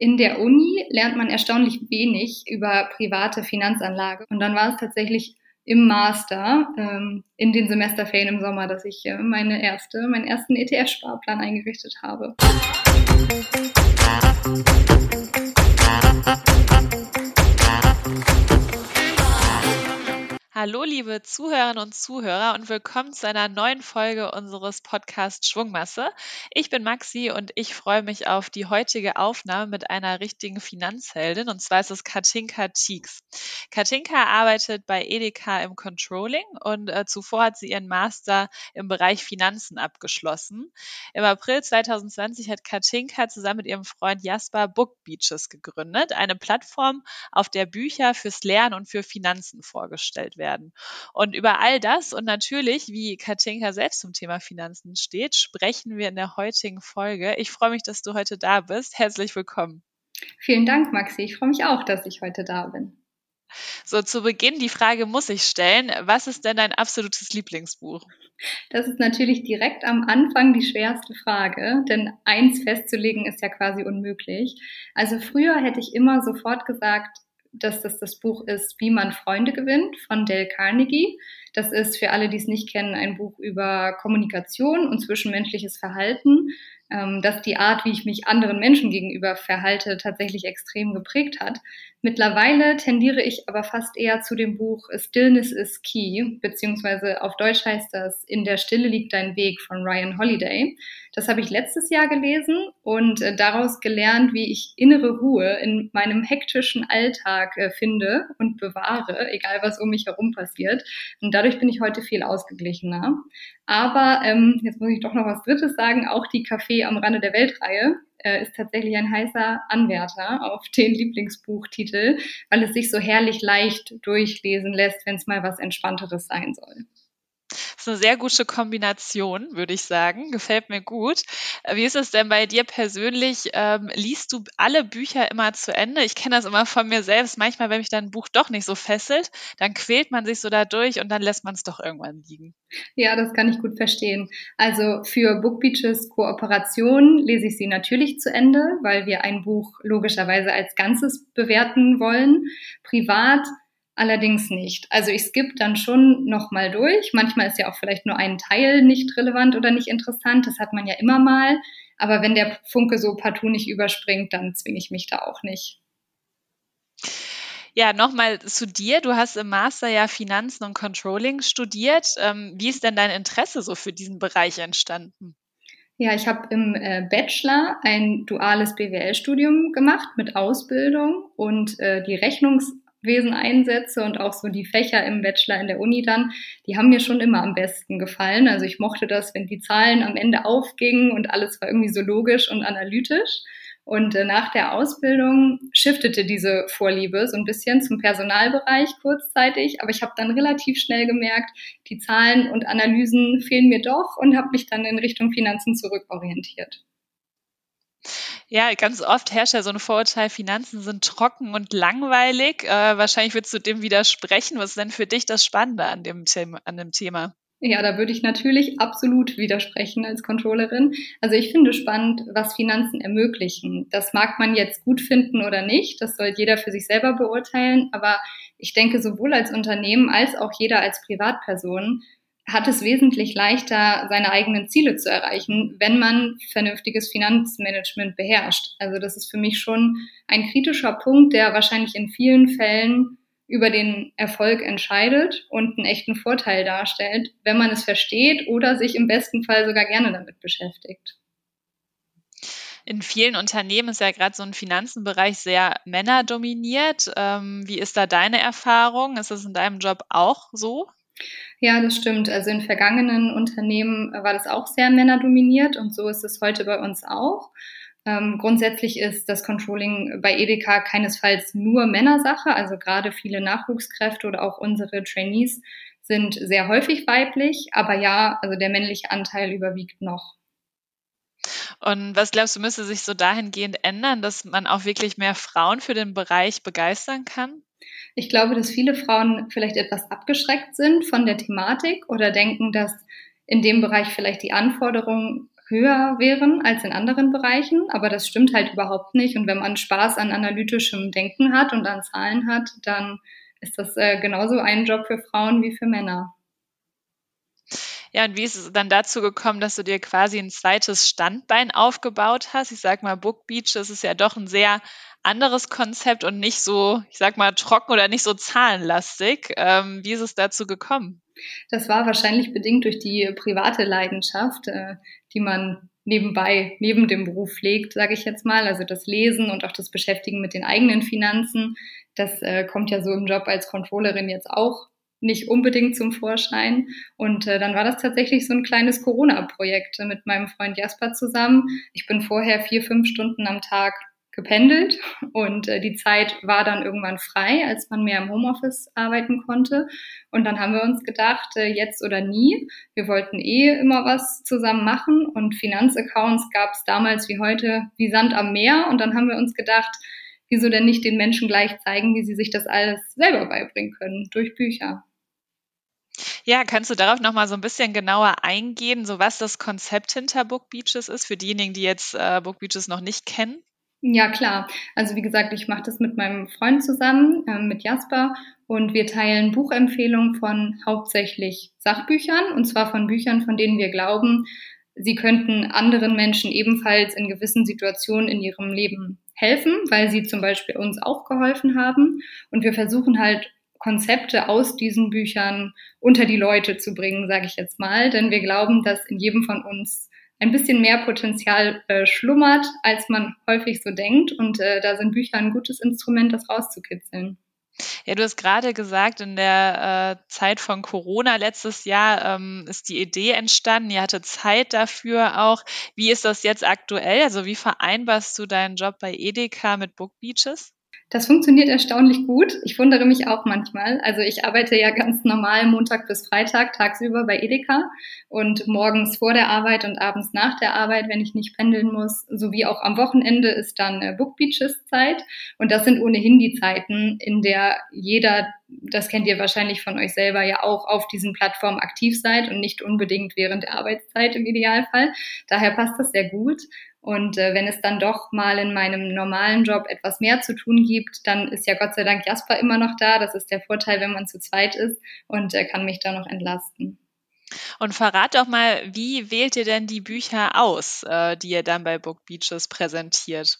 in der Uni lernt man erstaunlich wenig über private Finanzanlage. Und dann war es tatsächlich im Master, ähm, in den Semesterferien im Sommer, dass ich äh, meine erste, meinen ersten ETF-Sparplan eingerichtet habe. Hallo, liebe Zuhörerinnen und Zuhörer und willkommen zu einer neuen Folge unseres Podcasts Schwungmasse. Ich bin Maxi und ich freue mich auf die heutige Aufnahme mit einer richtigen Finanzheldin und zwar ist es Katinka Cheeks. Katinka arbeitet bei Edeka im Controlling und äh, zuvor hat sie ihren Master im Bereich Finanzen abgeschlossen. Im April 2020 hat Katinka zusammen mit ihrem Freund Jasper Book Beaches gegründet, eine Plattform, auf der Bücher fürs Lernen und für Finanzen vorgestellt werden. Und über all das und natürlich, wie Katinka selbst zum Thema Finanzen steht, sprechen wir in der heutigen Folge. Ich freue mich, dass du heute da bist. Herzlich willkommen. Vielen Dank, Maxi. Ich freue mich auch, dass ich heute da bin. So, zu Beginn die Frage muss ich stellen. Was ist denn dein absolutes Lieblingsbuch? Das ist natürlich direkt am Anfang die schwerste Frage, denn eins festzulegen ist ja quasi unmöglich. Also früher hätte ich immer sofort gesagt, dass das das Buch ist Wie man Freunde gewinnt von Dale Carnegie. Das ist für alle, die es nicht kennen, ein Buch über Kommunikation und zwischenmenschliches Verhalten dass die Art, wie ich mich anderen Menschen gegenüber verhalte, tatsächlich extrem geprägt hat. Mittlerweile tendiere ich aber fast eher zu dem Buch Stillness is Key, beziehungsweise auf Deutsch heißt das In der Stille liegt dein Weg von Ryan Holiday. Das habe ich letztes Jahr gelesen und äh, daraus gelernt, wie ich innere Ruhe in meinem hektischen Alltag äh, finde und bewahre, egal was um mich herum passiert. Und dadurch bin ich heute viel ausgeglichener. Aber ähm, jetzt muss ich doch noch was Drittes sagen. Auch die Am Rande der Weltreihe äh, ist tatsächlich ein heißer Anwärter auf den Lieblingsbuchtitel, weil es sich so herrlich leicht durchlesen lässt, wenn es mal was Entspannteres sein soll. Das ist eine sehr gute Kombination, würde ich sagen. Gefällt mir gut. Äh, wie ist es denn bei dir persönlich? Ähm, liest du alle Bücher immer zu Ende? Ich kenne das immer von mir selbst. Manchmal, wenn mich dann ein Buch doch nicht so fesselt, dann quält man sich so da durch und dann lässt man es doch irgendwann liegen. Ja, das kann ich gut verstehen. Also für Book Beaches Kooperation lese ich sie natürlich zu Ende, weil wir ein Buch logischerweise als Ganzes bewerten wollen. Privat allerdings nicht. Also ich skippe dann schon nochmal durch. Manchmal ist ja auch vielleicht nur ein Teil nicht relevant oder nicht interessant. Das hat man ja immer mal. Aber wenn der Funke so partout nicht überspringt, dann zwinge ich mich da auch nicht. Ja, nochmal zu dir. Du hast im Master ja Finanzen und Controlling studiert. Ähm, wie ist denn dein Interesse so für diesen Bereich entstanden? Ja, ich habe im äh, Bachelor ein duales BWL-Studium gemacht mit Ausbildung und äh, die Rechnungs Wesen einsetze und auch so die Fächer im Bachelor in der Uni dann, die haben mir schon immer am besten gefallen. Also ich mochte das, wenn die Zahlen am Ende aufgingen und alles war irgendwie so logisch und analytisch. Und äh, nach der Ausbildung shiftete diese Vorliebe so ein bisschen zum Personalbereich kurzzeitig, aber ich habe dann relativ schnell gemerkt, die Zahlen und Analysen fehlen mir doch und habe mich dann in Richtung Finanzen zurückorientiert. Ja, ganz oft herrscht ja so ein Vorurteil, Finanzen sind trocken und langweilig. Äh, wahrscheinlich würdest du dem widersprechen. Was ist denn für dich das Spannende an dem, Thema, an dem Thema? Ja, da würde ich natürlich absolut widersprechen als Controllerin. Also ich finde spannend, was Finanzen ermöglichen. Das mag man jetzt gut finden oder nicht. Das soll jeder für sich selber beurteilen. Aber ich denke, sowohl als Unternehmen als auch jeder als Privatperson hat es wesentlich leichter, seine eigenen Ziele zu erreichen, wenn man vernünftiges Finanzmanagement beherrscht. Also das ist für mich schon ein kritischer Punkt, der wahrscheinlich in vielen Fällen über den Erfolg entscheidet und einen echten Vorteil darstellt, wenn man es versteht oder sich im besten Fall sogar gerne damit beschäftigt. In vielen Unternehmen ist ja gerade so ein Finanzenbereich sehr männerdominiert. Ähm, wie ist da deine Erfahrung? Ist das in deinem Job auch so? Ja, das stimmt. Also in vergangenen Unternehmen war das auch sehr männerdominiert und so ist es heute bei uns auch. Ähm, grundsätzlich ist das Controlling bei Edeka keinesfalls nur Männersache. Also gerade viele Nachwuchskräfte oder auch unsere Trainees sind sehr häufig weiblich. Aber ja, also der männliche Anteil überwiegt noch. Und was glaubst du, müsste sich so dahingehend ändern, dass man auch wirklich mehr Frauen für den Bereich begeistern kann? Ich glaube, dass viele Frauen vielleicht etwas abgeschreckt sind von der Thematik oder denken, dass in dem Bereich vielleicht die Anforderungen höher wären als in anderen Bereichen, aber das stimmt halt überhaupt nicht. Und wenn man Spaß an analytischem Denken hat und an Zahlen hat, dann ist das äh, genauso ein Job für Frauen wie für Männer. Ja, und wie ist es dann dazu gekommen, dass du dir quasi ein zweites Standbein aufgebaut hast? Ich sag mal, Book Beach, das ist ja doch ein sehr anderes Konzept und nicht so, ich sag mal, trocken oder nicht so zahlenlastig. Ähm, wie ist es dazu gekommen? Das war wahrscheinlich bedingt durch die private Leidenschaft, äh, die man nebenbei, neben dem Beruf pflegt, sage ich jetzt mal. Also das Lesen und auch das Beschäftigen mit den eigenen Finanzen. Das äh, kommt ja so im Job als Controllerin jetzt auch nicht unbedingt zum Vorschein. Und äh, dann war das tatsächlich so ein kleines Corona-Projekt mit meinem Freund Jasper zusammen. Ich bin vorher vier, fünf Stunden am Tag gependelt und äh, die Zeit war dann irgendwann frei, als man mehr im Homeoffice arbeiten konnte. Und dann haben wir uns gedacht, äh, jetzt oder nie. Wir wollten eh immer was zusammen machen und Finanzaccounts gab es damals wie heute wie Sand am Meer. Und dann haben wir uns gedacht, wieso denn nicht den Menschen gleich zeigen, wie sie sich das alles selber beibringen können durch Bücher. Ja, kannst du darauf noch mal so ein bisschen genauer eingehen, so was das Konzept hinter Book Beaches ist, für diejenigen, die jetzt äh, Book Beaches noch nicht kennen? Ja, klar. Also wie gesagt, ich mache das mit meinem Freund zusammen, äh, mit Jasper, und wir teilen Buchempfehlungen von hauptsächlich Sachbüchern, und zwar von Büchern, von denen wir glauben, sie könnten anderen Menschen ebenfalls in gewissen Situationen in ihrem Leben helfen, weil sie zum Beispiel uns auch geholfen haben. Und wir versuchen halt Konzepte aus diesen Büchern unter die Leute zu bringen, sage ich jetzt mal. Denn wir glauben, dass in jedem von uns ein bisschen mehr Potenzial äh, schlummert, als man häufig so denkt. Und äh, da sind Bücher ein gutes Instrument, das rauszukitzeln. Ja, du hast gerade gesagt, in der äh, Zeit von Corona letztes Jahr ähm, ist die Idee entstanden. Ihr hattet Zeit dafür auch. Wie ist das jetzt aktuell? Also wie vereinbarst du deinen Job bei Edeka mit Book Beaches? Das funktioniert erstaunlich gut. Ich wundere mich auch manchmal. Also ich arbeite ja ganz normal Montag bis Freitag tagsüber bei Edeka und morgens vor der Arbeit und abends nach der Arbeit, wenn ich nicht pendeln muss, sowie auch am Wochenende ist dann äh, Book Beaches Zeit. Und das sind ohnehin die Zeiten, in der jeder, das kennt ihr wahrscheinlich von euch selber ja auch, auf diesen Plattformen aktiv seid und nicht unbedingt während der Arbeitszeit im Idealfall. Daher passt das sehr gut. Und äh, wenn es dann doch mal in meinem normalen Job etwas mehr zu tun gibt, dann ist ja Gott sei Dank Jasper immer noch da. Das ist der Vorteil, wenn man zu zweit ist und er kann mich da noch entlasten. Und verrat doch mal, wie wählt ihr denn die Bücher aus, äh, die ihr dann bei Book Beaches präsentiert?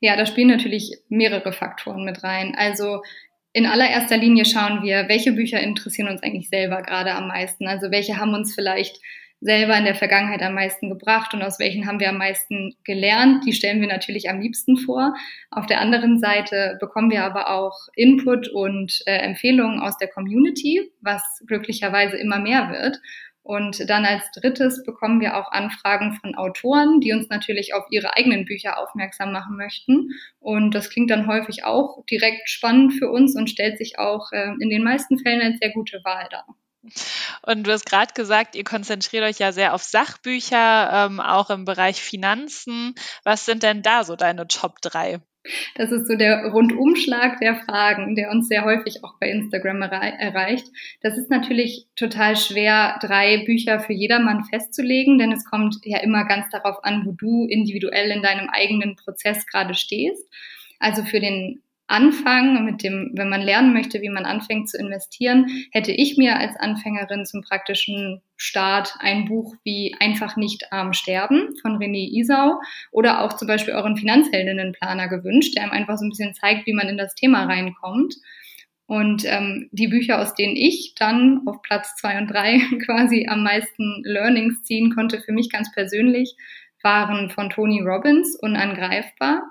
Ja, da spielen natürlich mehrere Faktoren mit rein. Also in allererster Linie schauen wir, welche Bücher interessieren uns eigentlich selber gerade am meisten. Also welche haben uns vielleicht selber in der Vergangenheit am meisten gebracht und aus welchen haben wir am meisten gelernt. Die stellen wir natürlich am liebsten vor. Auf der anderen Seite bekommen wir aber auch Input und äh, Empfehlungen aus der Community, was glücklicherweise immer mehr wird. Und dann als drittes bekommen wir auch Anfragen von Autoren, die uns natürlich auf ihre eigenen Bücher aufmerksam machen möchten. Und das klingt dann häufig auch direkt spannend für uns und stellt sich auch äh, in den meisten Fällen als sehr gute Wahl dar. Und du hast gerade gesagt, ihr konzentriert euch ja sehr auf Sachbücher, ähm, auch im Bereich Finanzen. Was sind denn da so deine Top 3? Das ist so der Rundumschlag der Fragen, der uns sehr häufig auch bei Instagram erreicht. Das ist natürlich total schwer, drei Bücher für jedermann festzulegen, denn es kommt ja immer ganz darauf an, wo du individuell in deinem eigenen Prozess gerade stehst. Also für den Anfang, mit dem, wenn man lernen möchte, wie man anfängt zu investieren, hätte ich mir als Anfängerin zum praktischen Start ein Buch wie Einfach nicht arm sterben von René Isau oder auch zum Beispiel euren Finanzheldinnenplaner gewünscht, der einem einfach so ein bisschen zeigt, wie man in das Thema reinkommt. Und ähm, die Bücher, aus denen ich dann auf Platz zwei und drei quasi am meisten Learnings ziehen konnte, für mich ganz persönlich, waren von Tony Robbins, Unangreifbar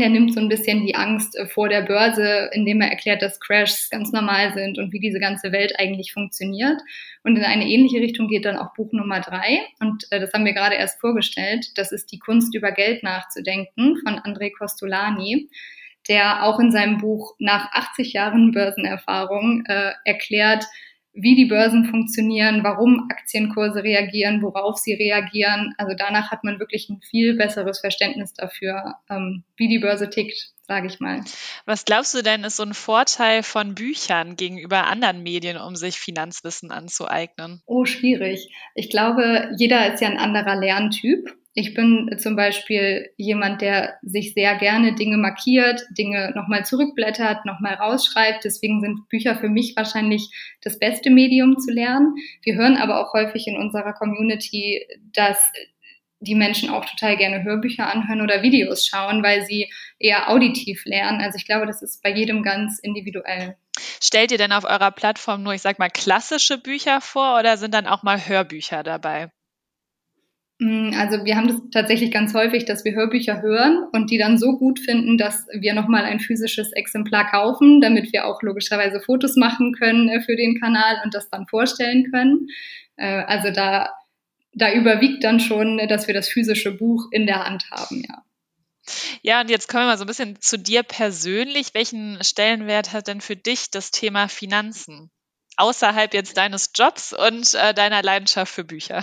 der nimmt so ein bisschen die Angst äh, vor der Börse, indem er erklärt, dass Crashs ganz normal sind und wie diese ganze Welt eigentlich funktioniert. Und in eine ähnliche Richtung geht dann auch Buch Nummer drei. Und äh, das haben wir gerade erst vorgestellt. Das ist die Kunst über Geld nachzudenken von André Costolani, der auch in seinem Buch nach 80 Jahren Börsenerfahrung äh, erklärt, wie die Börsen funktionieren, warum Aktienkurse reagieren, worauf sie reagieren. Also danach hat man wirklich ein viel besseres Verständnis dafür, ähm, wie die Börse tickt. sage ich mal. Was glaubst du denn, ist so ein Vorteil von Büchern gegenüber anderen Medien, um sich Finanzwissen anzueignen? Oh, schwierig. Ich glaube, jeder ist ja ein anderer Lerntyp. Ich bin zum Beispiel jemand, der sich sehr gerne Dinge markiert, Dinge nochmal zurückblättert, nochmal rausschreibt. Deswegen sind Bücher für mich wahrscheinlich das beste Medium zu lernen. Wir hören aber auch häufig in unserer Community, dass die Menschen auch total gerne Hörbücher anhören oder Videos schauen, weil sie eher auditiv lernen. Also ich glaube, das ist bei jedem ganz individuell. Stellt ihr denn auf eurer Plattform nur, ich sag mal, klassische Bücher vor oder sind dann auch mal Hörbücher dabei? Mm, also wir haben das tatsächlich ganz häufig, dass wir Hörbücher hören und die dann so gut finden, dass wir nochmal ein physisches Exemplar kaufen, damit wir auch logischerweise Fotos machen können äh, für den Kanal und das dann vorstellen können. Äh, also da da überwiegt dann schon, dass wir das physische Buch in der Hand haben, ja. Ja, und jetzt kommen wir mal so ein bisschen zu dir persönlich. Welchen Stellenwert hat denn für dich das Thema Finanzen? Außerhalb jetzt deines Jobs und äh, deiner Leidenschaft für Bücher?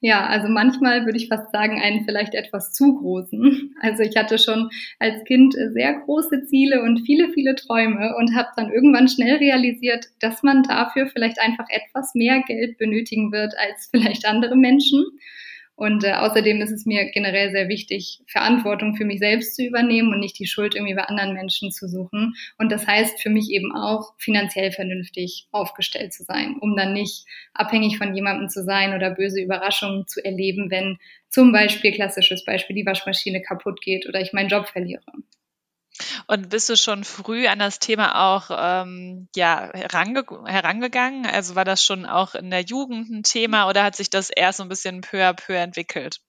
Ja, also manchmal würde ich fast sagen, einen vielleicht etwas zu großen. Also ich hatte schon als Kind sehr große Ziele und viele, viele Träume und habe dann irgendwann schnell realisiert, dass man dafür vielleicht einfach etwas mehr Geld benötigen wird als vielleicht andere Menschen. Und äh, außerdem ist es mir generell sehr wichtig, Verantwortung für mich selbst zu übernehmen und nicht die Schuld irgendwie bei anderen Menschen zu suchen. Und das heißt für mich eben auch, finanziell vernünftig aufgestellt zu sein, um dann nicht abhängig von jemandem zu sein oder böse Überraschungen zu erleben, wenn zum Beispiel, klassisches Beispiel, die Waschmaschine kaputt geht oder ich meinen Job verliere. Und bist du schon früh an das Thema auch ähm, ja, herange herangegangen? Also war das schon auch in der Jugend ein Thema oder hat sich das erst so ein bisschen peu à peu entwickelt?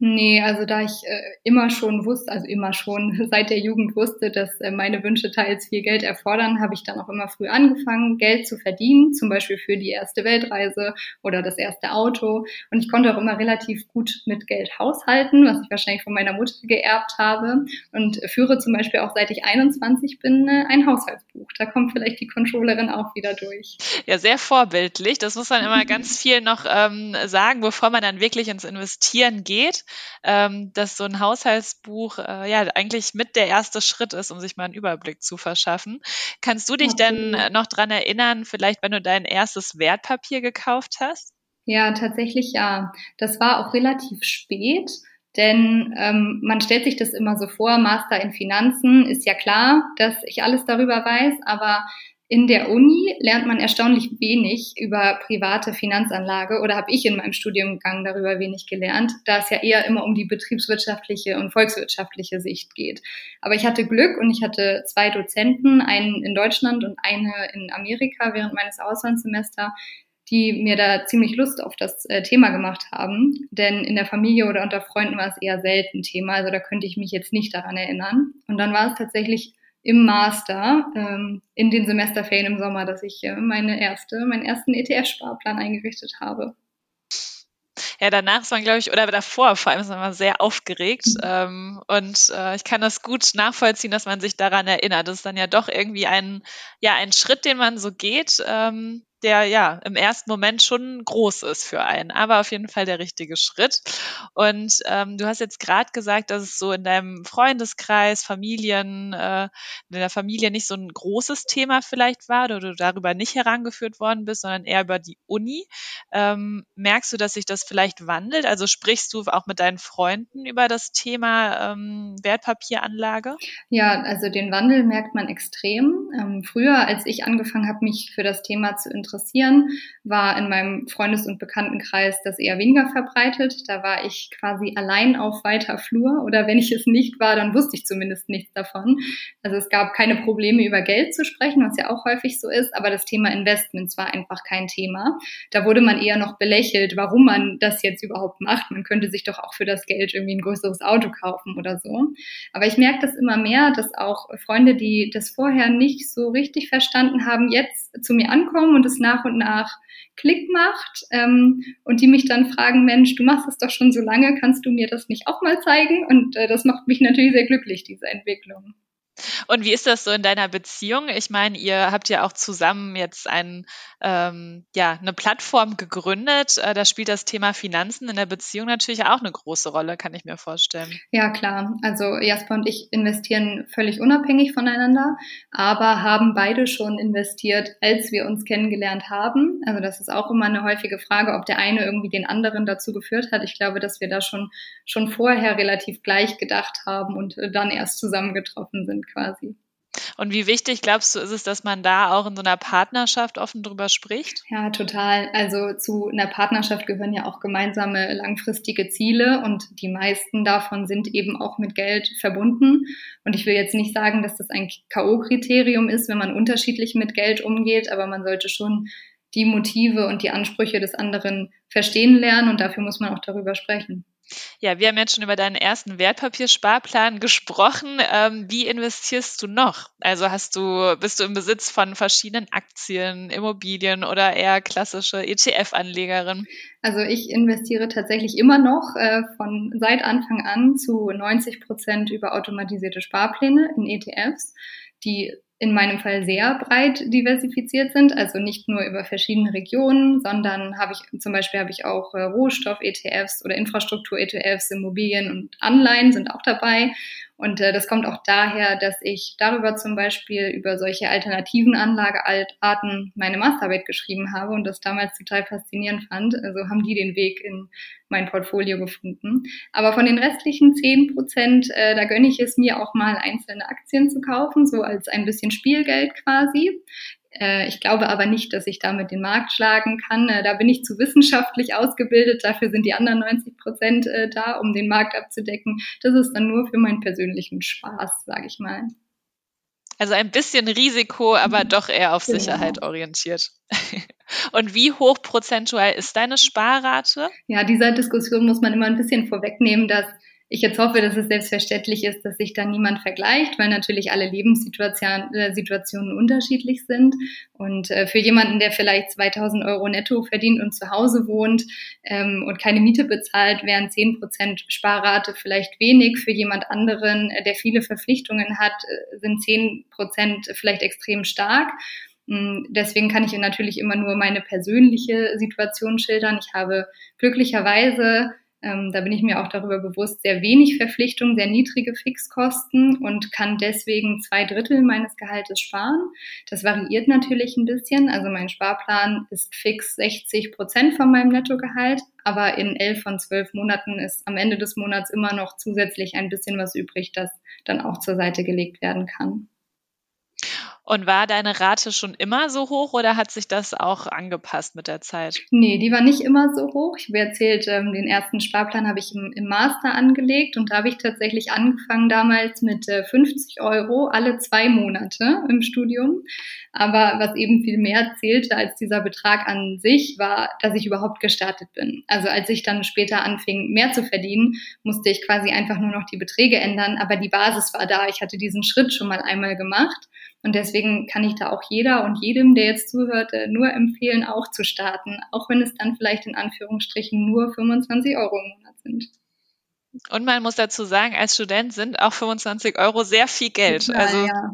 Nee, also da ich äh, immer schon wusste, also immer schon seit der Jugend wusste, dass äh, meine Wünsche teils viel Geld erfordern, habe ich dann auch immer früh angefangen, Geld zu verdienen, zum Beispiel für die erste Weltreise oder das erste Auto. Und ich konnte auch immer relativ gut mit Geld haushalten, was ich wahrscheinlich von meiner Mutter geerbt habe. Und führe zum Beispiel auch seit ich 21 bin äh, ein Haushaltsbuch. Da kommt vielleicht die Controllerin auch wieder durch. Ja, sehr vorbildlich. Das muss man immer ganz viel noch ähm, sagen, bevor man dann wirklich ins Investieren geht ähm, dass so ein Haushaltsbuch äh, ja eigentlich mit der erste Schritt ist, um sich mal einen Überblick zu verschaffen. Kannst du dich okay. denn noch dran erinnern, vielleicht wenn du dein erstes Wertpapier gekauft hast? Ja, tatsächlich ja. Das war auch relativ spät. Denn ähm, man stellt sich das immer so vor, Master in Finanzen ist ja klar, dass ich alles darüber weiß, aber in der Uni lernt man erstaunlich wenig über private Finanzanlage oder habe ich in meinem Studiengang darüber wenig gelernt, da es ja eher immer um die betriebswirtschaftliche und volkswirtschaftliche Sicht geht. Aber ich hatte Glück und ich hatte zwei Dozenten, einen in Deutschland und eine in Amerika während meines Auslandssemesters, die mir da ziemlich Lust auf das äh, Thema gemacht haben. Denn in der Familie oder unter Freunden war es eher selten Thema, also da könnte ich mich jetzt nicht daran erinnern. Und dann war es tatsächlich im Master ähm, in den Semesterferien im Sommer, dass ich äh, meine erste, meinen ersten ETF-Sparplan eingerichtet habe. Ja, danach ist man, glaube ich, oder davor vor allem ist man immer sehr aufgeregt. Mhm. Ähm, und äh, ich kann das gut nachvollziehen, dass man sich daran erinnert. Das ist dann ja doch irgendwie ein, ja, ein Schritt, den man so geht, ähm, der ja im ersten Moment schon groß ist für einen, aber auf jeden Fall der richtige Schritt. Und ähm, du hast jetzt gerade gesagt, dass es so in deinem Freundeskreis, Familien, äh, in der Familie nicht so ein großes Thema vielleicht war oder du darüber nicht herangeführt worden bist, sondern eher über die Uni. Ähm, merkst du, dass sich das vielleicht wandelt? Also sprichst du auch mit deinen Freunden über das Thema ähm, Wertpapieranlage? Ja, also den Wandel merkt man extrem. Ähm, früher, als ich angefangen habe, mich für das Thema zu interessieren, interessieren, war in meinem Freundes- und Bekanntenkreis das eher weniger verbreitet. Da war ich quasi allein auf weiter Flur oder wenn ich es nicht war, dann wusste ich zumindest nichts davon. Also es gab keine Probleme über Geld zu sprechen, was ja auch häufig so ist, aber das Thema Investments war einfach kein Thema. Da wurde man eher noch belächelt, warum man das jetzt überhaupt macht. Man könnte sich doch auch für das Geld irgendwie ein größeres Auto kaufen oder so. Aber ich merke das immer mehr, dass auch Freunde, die das vorher nicht so richtig verstanden haben, jetzt zu mir ankommen und es nach und nach Klick macht ähm, und die mich dann fragen, Mensch, du machst das doch schon so lange, kannst du mir das nicht auch mal zeigen? Und äh, das macht mich natürlich sehr glücklich, diese Entwicklung. Und wie ist das so in deiner Beziehung? Ich meine, ihr habt ja auch zusammen jetzt ein, ähm, ja, eine Plattform gegründet. Äh, da spielt das Thema Finanzen in der Beziehung natürlich auch eine große Rolle, kann ich mir vorstellen. Ja, klar. Also Jasper und ich investieren völlig unabhängig voneinander, aber haben beide schon investiert, als wir uns kennengelernt haben. Also das ist auch immer eine häufige Frage, ob der eine irgendwie den anderen dazu geführt hat. Ich glaube, dass wir da schon, schon vorher relativ gleich gedacht haben und dann erst zusammengetroffen sind quasi. Und wie wichtig glaubst du, ist es, dass man da auch in so einer Partnerschaft offen drüber spricht? Ja, total. Also zu einer Partnerschaft gehören ja auch gemeinsame langfristige Ziele und die meisten davon sind eben auch mit Geld verbunden. Und ich will jetzt nicht sagen, dass das ein K.O.-Kriterium ist, wenn man unterschiedlich mit Geld umgeht, aber man sollte schon die Motive und die Ansprüche des anderen verstehen lernen und dafür muss man auch darüber sprechen. Ja, wir haben jetzt schon über deinen ersten Wertpapiersparplan gesprochen. Ähm, wie investierst du noch? Also hast du, bist du im Besitz von verschiedenen Aktien, Immobilien oder eher klassische ETF-Anlegerin? Also ich investiere tatsächlich immer noch äh, von seit Anfang an zu 90 Prozent über automatisierte Sparpläne in ETFs, die in meinem Fall sehr breit diversifiziert sind, also nicht nur über verschiedene Regionen, sondern habe ich zum Beispiel habe ich auch äh, Rohstoff-ETFs oder Infrastruktur-ETFs, Immobilien und Anleihen sind auch dabei und äh, das kommt auch daher, dass ich darüber zum Beispiel über solche alternativen Anlagearten meine Masterarbeit geschrieben habe und das damals total faszinierend fand. Also haben die den Weg in mein Portfolio gefunden. Aber von den restlichen zehn Prozent, äh, da gönne ich es mir auch mal einzelne Aktien zu kaufen, so als ein bisschen Spielgeld quasi. Äh, ich glaube aber nicht, dass ich damit den Markt schlagen kann. Äh, da bin ich zu wissenschaftlich ausgebildet. Dafür sind die anderen 90 Prozent äh, da, um den Markt abzudecken. Das ist dann nur für meinen persönlichen Spaß, sage ich mal. Also ein bisschen Risiko, aber mhm. doch eher auf genau. Sicherheit orientiert. Und wie hoch prozentual ist deine Sparrate? Ja, dieser Diskussion muss man immer ein bisschen vorwegnehmen, dass ich jetzt hoffe, dass es selbstverständlich ist, dass sich da niemand vergleicht, weil natürlich alle Lebenssituationen äh, unterschiedlich sind. Und äh, für jemanden, der vielleicht 2000 Euro netto verdient und zu Hause wohnt ähm, und keine Miete bezahlt, wären 10 Prozent Sparrate vielleicht wenig. Für jemand anderen, äh, der viele Verpflichtungen hat, sind 10 Prozent vielleicht extrem stark. Mm, deswegen kann ich natürlich immer nur meine persönliche Situation schildern. Ich habe glücklicherweise ähm, da bin ich mir auch darüber bewusst, sehr wenig Verpflichtungen, sehr niedrige Fixkosten und kann deswegen zwei Drittel meines Gehaltes sparen. Das variiert natürlich ein bisschen. Also mein Sparplan ist fix 60 Prozent von meinem Nettogehalt, aber in elf von zwölf Monaten ist am Ende des Monats immer noch zusätzlich ein bisschen was übrig, das dann auch zur Seite gelegt werden kann. Und war deine Rate schon immer so hoch oder hat sich das auch angepasst mit der Zeit? Nee, die war nicht immer so hoch. Ich habe erzählt, ähm, den ersten Sparplan habe ich im, im, Master angelegt und da habe ich tatsächlich angefangen damals mit äh, 50 Euro alle zwei Monate im Studium. Aber was eben viel mehr zählte als dieser Betrag an sich, war, dass ich überhaupt gestartet bin. Also als ich dann später anfing, mehr zu verdienen, musste ich quasi einfach nur noch die Beträge ändern, aber die Basis war da. Ich hatte diesen Schritt schon mal einmal gemacht. Und deswegen kann ich da auch jeder und jedem, der jetzt zuhört, äh, nur empfehlen, auch zu starten, auch wenn es dann vielleicht in Anführungsstrichen nur 25 Euro im Monat sind. Und man muss dazu sagen, als Student sind auch 25 Euro sehr viel Geld. Ja, also ja.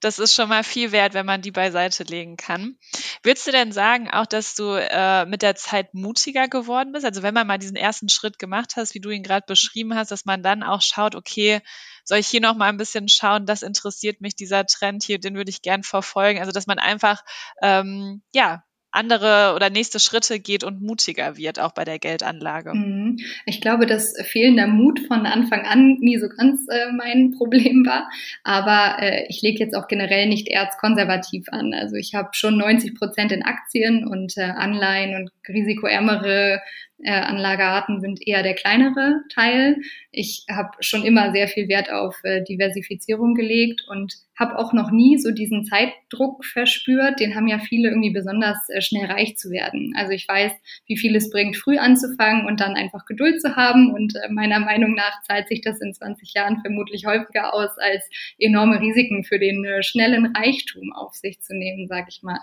Das ist schon mal viel wert, wenn man die beiseite legen kann. Würdest du denn sagen, auch, dass du äh, mit der Zeit mutiger geworden bist? Also wenn man mal diesen ersten Schritt gemacht hast, wie du ihn gerade beschrieben hast, dass man dann auch schaut, okay, soll ich hier noch mal ein bisschen schauen, das interessiert mich, dieser Trend hier, den würde ich gern verfolgen. Also dass man einfach ähm, ja andere oder nächste Schritte geht und mutiger wird, auch bei der Geldanlage. Mhm. Ich glaube, dass fehlender Mut von Anfang an nie so ganz äh, mein Problem war. Aber äh, ich lege jetzt auch generell nicht erzkonservativ an. Also ich habe schon 90 Prozent in Aktien und äh, Anleihen und risikoärmere Anlagearten sind eher der kleinere Teil. Ich habe schon immer sehr viel Wert auf äh, Diversifizierung gelegt und habe auch noch nie so diesen Zeitdruck verspürt. Den haben ja viele irgendwie besonders äh, schnell reich zu werden. Also ich weiß, wie viel es bringt, früh anzufangen und dann einfach Geduld zu haben. Und äh, meiner Meinung nach zahlt sich das in 20 Jahren vermutlich häufiger aus, als enorme Risiken für den äh, schnellen Reichtum auf sich zu nehmen, sag ich mal.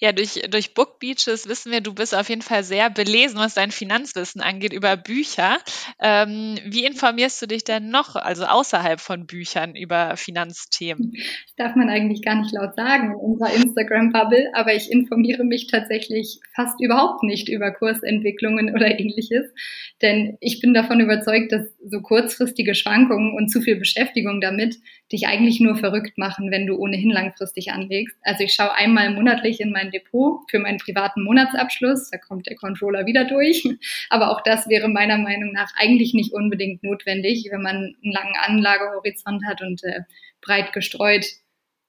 Ja, durch, durch Book Beaches wissen wir, du bist auf jeden Fall sehr belesen, was dein Finanzwissen angeht über Bücher. Ähm, wie informierst du dich denn noch, also außerhalb von Büchern, über Finanzthemen? Das darf man eigentlich gar nicht laut sagen in unserer Instagram-Bubble, aber ich informiere mich tatsächlich fast überhaupt nicht über Kursentwicklungen oder ähnliches. Denn ich bin davon überzeugt, dass so kurzfristige Schwankungen und zu viel Beschäftigung damit dich eigentlich nur verrückt machen, wenn du ohnehin langfristig anlegst. Also ich schaue einmal monatlich in mein Depot für meinen privaten Monatsabschluss. Da kommt der Controller wieder durch. Aber auch das wäre meiner Meinung nach eigentlich nicht unbedingt notwendig, wenn man einen langen Anlagehorizont hat und äh, breit gestreut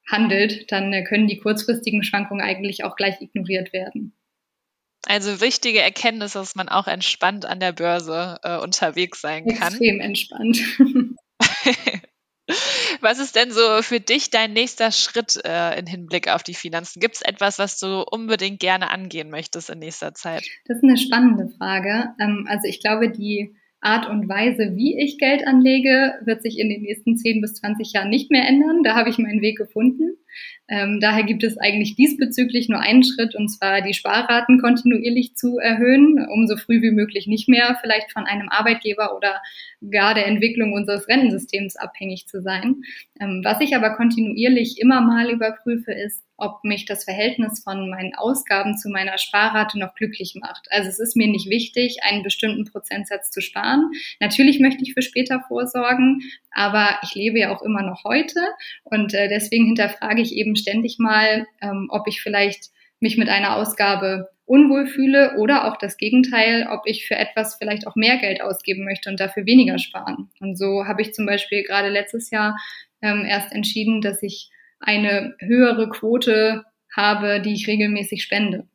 handelt, dann äh, können die kurzfristigen Schwankungen eigentlich auch gleich ignoriert werden. Also wichtige Erkenntnis, dass man auch entspannt an der Börse äh, unterwegs sein kann. Extrem entspannt. Was ist denn so für dich dein nächster Schritt äh, im Hinblick auf die Finanzen? Gibt es etwas, was du unbedingt gerne angehen möchtest in nächster Zeit? Das ist eine spannende Frage. Ähm, also ich glaube, die Art und Weise, wie ich Geld anlege, wird sich in den nächsten 10 bis 20 Jahren nicht mehr ändern. Da habe ich meinen Weg gefunden. Ähm, daher gibt es eigentlich diesbezüglich nur einen Schritt, und zwar die Sparraten kontinuierlich zu erhöhen, um so früh wie möglich nicht mehr vielleicht von einem Arbeitgeber oder gar der Entwicklung unseres Rentensystems abhängig zu sein. Ähm, was ich aber kontinuierlich immer mal überprüfe, ist, ob mich das Verhältnis von meinen Ausgaben zu meiner Sparrate noch glücklich macht. Also es ist mir nicht wichtig, einen bestimmten Prozentsatz zu sparen. Natürlich möchte ich für später vorsorgen, aber ich lebe ja auch immer noch heute und äh, deswegen hinterfrage ich eben ständig mal, ähm, ob ich vielleicht mich mit einer Ausgabe unwohl fühle oder auch das Gegenteil, ob ich für etwas vielleicht auch mehr Geld ausgeben möchte und dafür weniger sparen. Und so habe ich zum Beispiel gerade letztes Jahr ähm, erst entschieden, dass ich eine höhere Quote habe, die ich regelmäßig spende.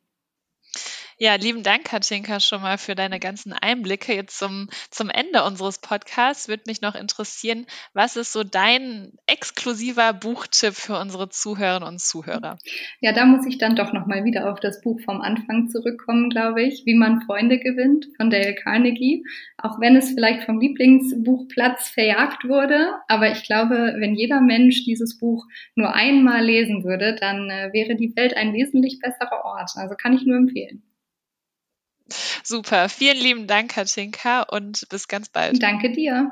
Ja, lieben Dank, Katinka, schon mal für deine ganzen Einblicke. Jetzt zum, zum Ende unseres Podcasts würde mich noch interessieren, was ist so dein exklusiver Buchtipp für unsere Zuhörerinnen und Zuhörer? Ja, da muss ich dann doch nochmal wieder auf das Buch vom Anfang zurückkommen, glaube ich, Wie man Freunde gewinnt von Dale Carnegie. Auch wenn es vielleicht vom Lieblingsbuchplatz verjagt wurde, aber ich glaube, wenn jeder Mensch dieses Buch nur einmal lesen würde, dann äh, wäre die Welt ein wesentlich besserer Ort. Also kann ich nur empfehlen. Super. Vielen lieben Dank, Katinka, und bis ganz bald. Danke dir.